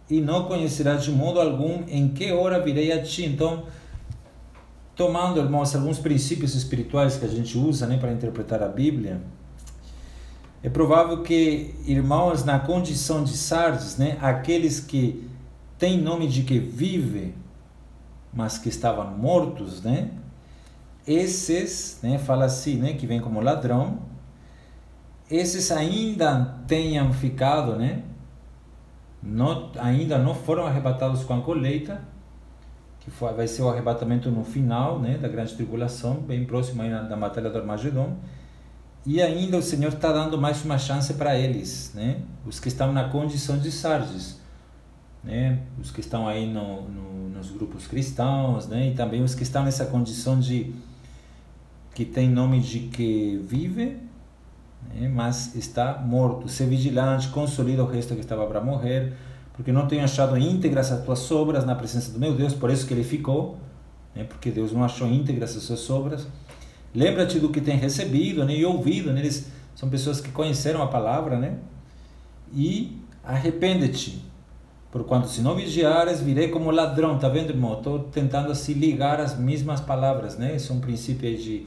A: e não conhecerás de modo algum em que hora virei a ti. Então, tomando, irmãos, alguns princípios espirituais que a gente usa né, para interpretar a Bíblia, é provável que irmãos na condição de Sardes, né, aqueles que têm nome de que vive, mas que estavam mortos, né? Esses, né, fala assim, né, que vem como ladrão, esses ainda tenham ficado, né, não, ainda não foram arrebatados com a colheita, que foi, vai ser o arrebatamento no final né, da grande tribulação, bem próximo aí da batalha do Armagedon. E ainda o Senhor está dando mais uma chance para eles, né? os que estão na condição de Sardes, né? os que estão aí no, no, nos grupos cristãos, né? e também os que estão nessa condição de que tem nome de que vive, né? mas está morto. Ser vigilante, consolida o resto que estava para morrer, porque não tenho achado íntegras as tuas obras na presença do meu Deus, por isso que ele ficou, né? porque Deus não achou íntegras as suas obras. Lembra-te do que tem recebido né? e ouvido. Né? Eles são pessoas que conheceram a palavra, né? E arrepende-te. Porquanto se não vigiares, virei como ladrão. Tá vendo, irmão? Estou tentando assim ligar as mesmas palavras, né? Esse é um princípio de,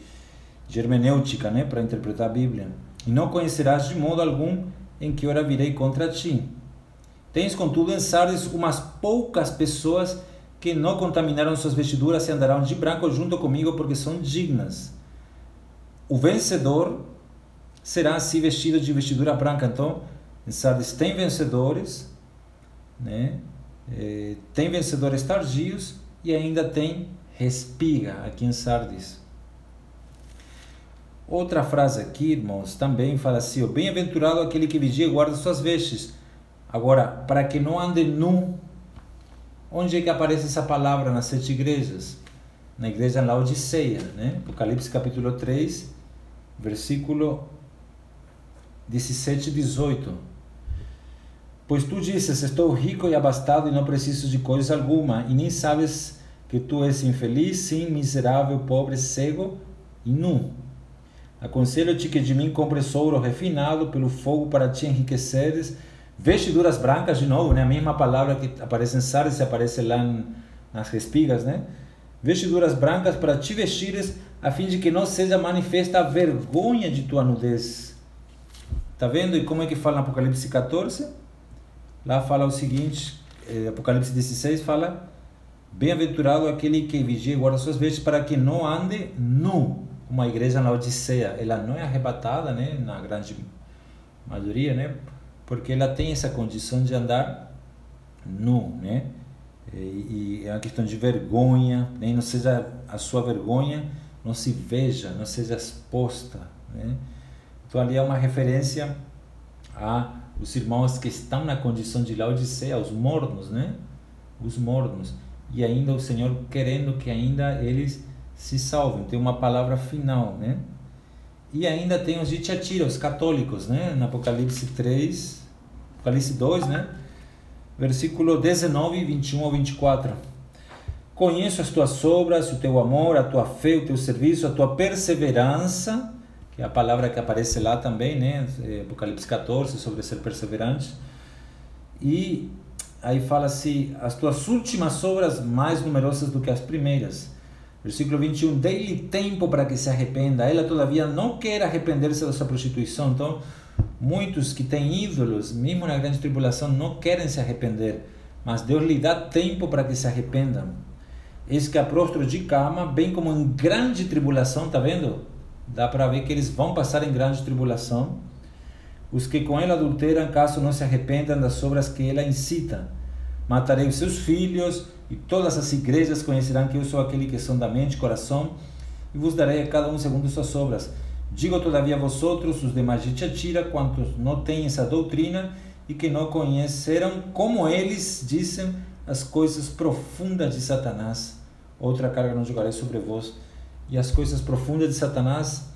A: de hermenêutica, né? Para interpretar a Bíblia. E não conhecerás de modo algum em que hora virei contra ti. Tens, contudo, em Sardes umas poucas pessoas que não contaminaram suas vestiduras e andarão de branco junto comigo porque são dignas. O vencedor será assim vestido de vestidura branca. Então, Sardes tem vencedores, né? É, tem vencedores tardios e ainda tem respiga aqui em Sardes. Outra frase aqui, irmãos, também fala assim: Bem-aventurado aquele que vigia e guarda suas vestes. Agora, para que não ande nu, onde é que aparece essa palavra nas sete igrejas? Na igreja Laodiceia, né? Apocalipse capítulo 3, versículo 17 e 18. Pois tu dizes: Estou rico e abastado e não preciso de coisa alguma, e nem sabes que tu és infeliz, sim, miserável, pobre, cego e nu. Aconselho-te que de mim compres ouro refinado pelo fogo para te enriqueceres, vestiduras brancas, de novo, né? a mesma palavra que aparece em Sardes, aparece lá nas respigas, né? Vestiduras brancas para te vestires a fim de que não seja manifesta a vergonha de tua nudez. Tá vendo? E como é que fala no Apocalipse 14? Lá fala o seguinte, eh, Apocalipse 16 fala: Bem-aventurado aquele que vigia e guarda suas vestes para que não ande nu, como a igreja na Odisseia. Ela não é arrebatada, né, na grande maioria, né, porque ela tem essa condição de andar nu, né, e, e é uma questão de vergonha, nem né? não seja a sua vergonha não se veja, não seja exposta. Né? Então ali é uma referência a os irmãos que estão na condição de Laodiceia, os mornos, né? Os mornos. E ainda o Senhor querendo que ainda eles se salvem. Tem uma palavra final, né? E ainda tem os de Tiatira, os católicos, né? No Apocalipse 3, Apocalipse 2, né? Versículo 19, 21 ao 24. Conheço as tuas obras, o teu amor, a tua fé, o teu serviço, a tua perseverança, que é a palavra que aparece lá também, né? É, Apocalipse 14, sobre ser perseverante. E aí fala-se as tuas últimas obras mais numerosas do que as primeiras. Versículo 21, dê-lhe tempo para que se arrependa. Ela todavia não quer arrepender-se da sua prostituição. Então, muitos que têm ídolos, mesmo na grande tribulação, não querem se arrepender. Mas Deus lhe dá tempo para que se arrependam. Eis que a prostro de cama, bem como em grande tribulação, tá vendo? Dá para ver que eles vão passar em grande tribulação. Os que com ela adulteram, caso não se arrependam das obras que ela incita. Matarei os seus filhos, e todas as igrejas conhecerão que eu sou aquele que são da mente e coração, e vos darei a cada um segundo suas obras. Digo todavia a vosotros, os demais de Tiatira, quantos não têm essa doutrina e que não conheceram, como eles dizem, as coisas profundas de Satanás. Outra carga não jogarei sobre vós. E as coisas profundas de Satanás,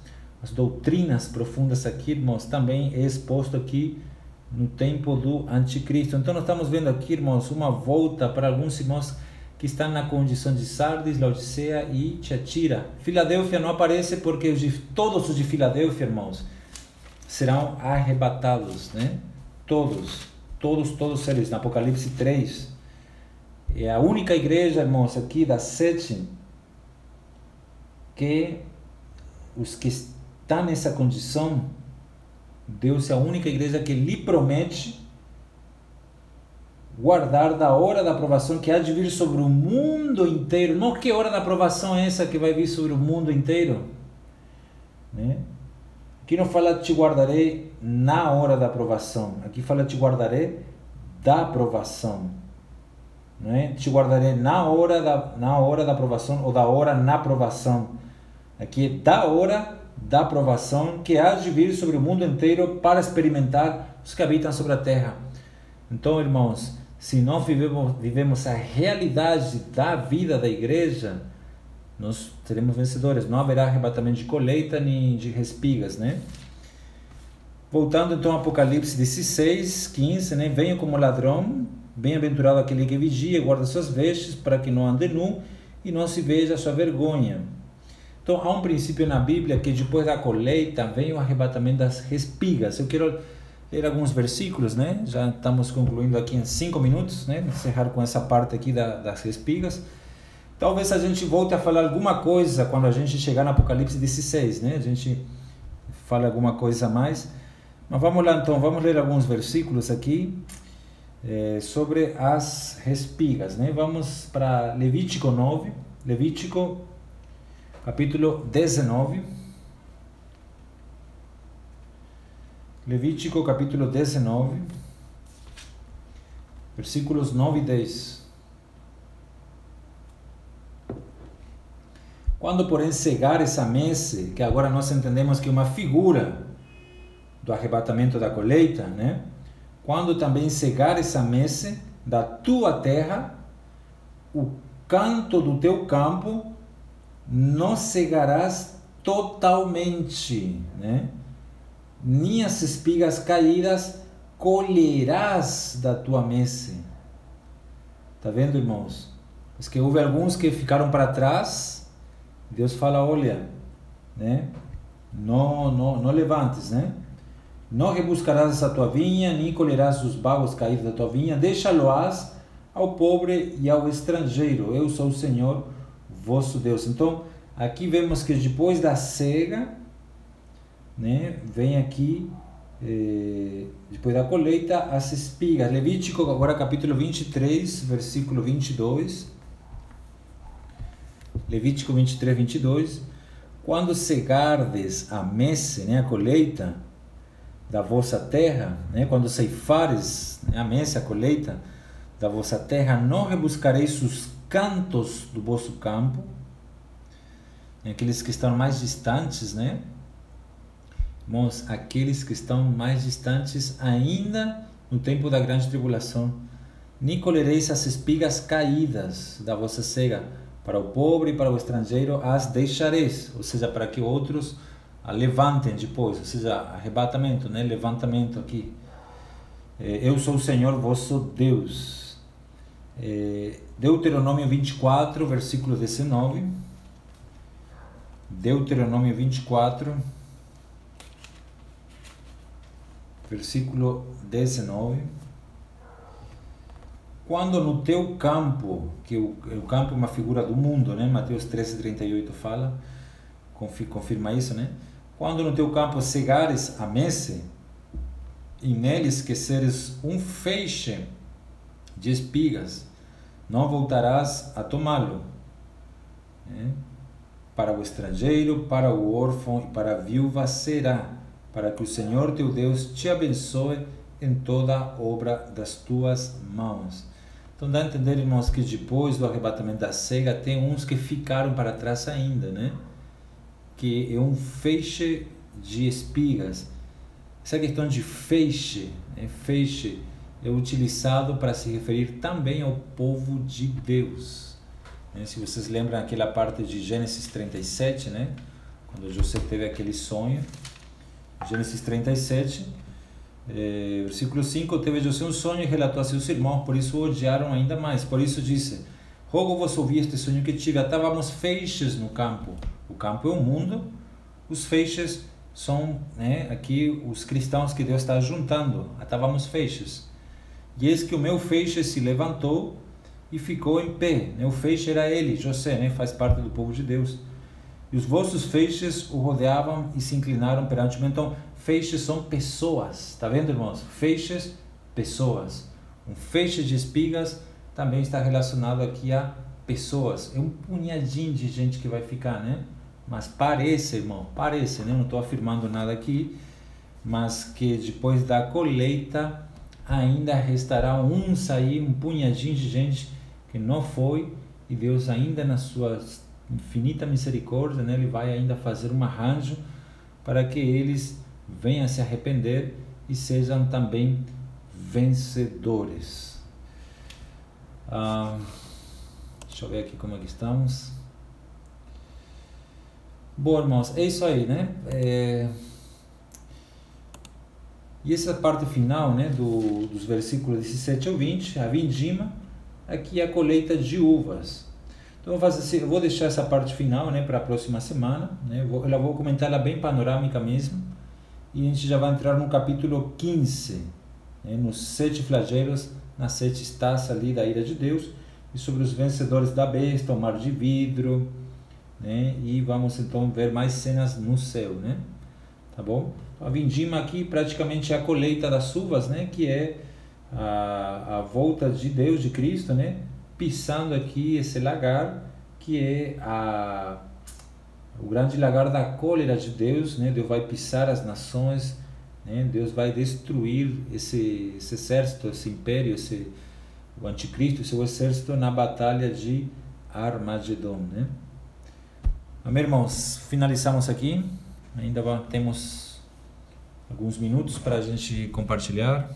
A: as doutrinas profundas aqui, irmãos, também é exposto aqui no tempo do anticristo. Então nós estamos vendo aqui, irmãos, uma volta para alguns irmãos que estão na condição de Sardes, Laodicea e Tiatira. Filadélfia não aparece porque os de, todos os de Filadélfia, irmãos, serão arrebatados, né? Todos, todos, todos eles, no Apocalipse 3. É a única igreja, irmãos, aqui das sete, que os que estão nessa condição, Deus é a única igreja que lhe promete guardar da hora da aprovação que há de vir sobre o mundo inteiro. Não que hora da aprovação é essa que vai vir sobre o mundo inteiro. Né? Aqui não fala te guardarei na hora da aprovação. Aqui fala te guardarei da provação. Não é? Te guardarei na hora da na hora da provação ou da hora na provação. Aqui da hora da provação que há de vir sobre o mundo inteiro para experimentar os que habitam sobre a terra. Então, irmãos, se nós vivemos, vivemos a realidade da vida da igreja, nós seremos vencedores. Não haverá arrebatamento de colheita nem de respigas, né? Voltando então ao Apocalipse 16, 15, né? Venha como ladrão, bem-aventurado aquele que vigia, guarda suas vestes, para que não ande nu e não se veja sua vergonha. Então há um princípio na Bíblia que depois da colheita vem o arrebatamento das respigas. Eu quero ler alguns versículos, né? Já estamos concluindo aqui em cinco minutos, né? Encerrar com essa parte aqui da, das espigas. Talvez a gente volte a falar alguma coisa quando a gente chegar no Apocalipse 16, né? A gente fala alguma coisa a mais. Mas vamos lá então, vamos ler alguns versículos aqui é, sobre as respigas, né? Vamos para Levítico 9, Levítico capítulo 19. Levítico capítulo 19, versículos 9 e 10. Quando, porém, cegar essa messe, que agora nós entendemos que é uma figura do arrebatamento da colheita, né? Quando também cegar essa messe da tua terra, o canto do teu campo não cegarás totalmente, né? nem as espigas caídas colherás da tua messe. Tá vendo, irmãos? Mas que houve alguns que ficaram para trás. Deus fala, olha, né? Não, não, não levantes, né? Não rebuscarás a tua vinha, nem colherás os bagos caídos da tua vinha. Deixa-lo-ás ao pobre e ao estrangeiro. Eu sou o Senhor, vosso Deus. Então, aqui vemos que depois da cega, né? Vem aqui eh, depois da colheita as espigas. Levítico, agora capítulo 23, versículo 22. Levítico 23, 22. Quando cegardes a messe, né, a colheita da vossa terra, né, quando ceifares né, a messe, a colheita da vossa terra, não rebuscareis os cantos do vosso campo, aqueles que estão mais distantes, né? Irmãos, aqueles que estão mais distantes ainda no tempo da grande tribulação. Nem colhereis as espigas caídas da vossa cega. Para o pobre e para o estrangeiro as deixareis, ou seja, para que outros levantem depois, ou seja, arrebatamento, né? levantamento aqui. É, eu sou o Senhor vosso Deus. É, Deuteronômio 24, versículo 19. Deuteronômio 24, versículo 19. Quando no teu campo, que o, o campo é uma figura do mundo, né? Mateus 13, 38 fala, confirma isso, né? Quando no teu campo cegares a messe, e nele esqueceres um feixe de espigas, não voltarás a tomá-lo. Né? Para o estrangeiro, para o órfão e para a viúva será para que o Senhor teu Deus te abençoe em toda a obra das tuas mãos. Então dá a entender, irmãos, que depois do arrebatamento da cega, tem uns que ficaram para trás ainda, né? Que é um feixe de espigas. Essa questão de feixe, né? feixe, é utilizado para se referir também ao povo de Deus. Né? Se vocês lembram aquela parte de Gênesis 37, né? Quando José teve aquele sonho, Gênesis 37, eh, versículo 5: Teve José um sonho e relatou a seus irmãos, por isso o odiaram ainda mais. Por isso disse: Rogo-vos ouvir este sonho que tive. Atávamos feixes no campo. O campo é o mundo, os feixes são né, aqui os cristãos que Deus está juntando. Atávamos feixes. E eis que o meu feixe se levantou e ficou em pé. Né? O feixe era ele, José, né? faz parte do povo de Deus. E os vossos feixes o rodeavam e se inclinaram perante mim. Então, feixes são pessoas. Está vendo, irmãos? Feixes, pessoas. Um feixe de espigas também está relacionado aqui a pessoas. É um punhadinho de gente que vai ficar, né? Mas parece, irmão, parece, né? Não estou afirmando nada aqui, mas que depois da colheita ainda restará uns aí, um punhadinho de gente que não foi, e Deus ainda na sua infinita misericórdia, né, ele vai ainda fazer um arranjo para que eles venham se arrepender e sejam também vencedores. Ah, deixa eu ver aqui como é que estamos. Bom, irmãos, é isso aí, né? É... E essa parte final, né, do, dos versículos 17 ao 20, a vindima, aqui é a colheita de uvas. Então, vou, fazer, assim, eu vou deixar essa parte final né, para a próxima semana. Né? Eu vou, eu vou comentar ela bem panorâmica mesmo. E a gente já vai entrar no capítulo 15, né, nos sete flagelos, nas sete taças ali da ira de Deus, e sobre os vencedores da besta, o mar de vidro, né? E vamos então ver mais cenas no céu, né? Tá bom? A vindima aqui praticamente é a colheita das uvas, né? Que é a, a volta de Deus, de Cristo, né? Pisando aqui esse lagar, que é a, o grande lagar da cólera de Deus, né? Deus vai pisar as nações, né? Deus vai destruir esse, esse exército, esse império, esse, o anticristo, seu exército na batalha de Armagedon, né? Amém, irmãos? Finalizamos aqui. Ainda temos alguns minutos para a gente compartilhar.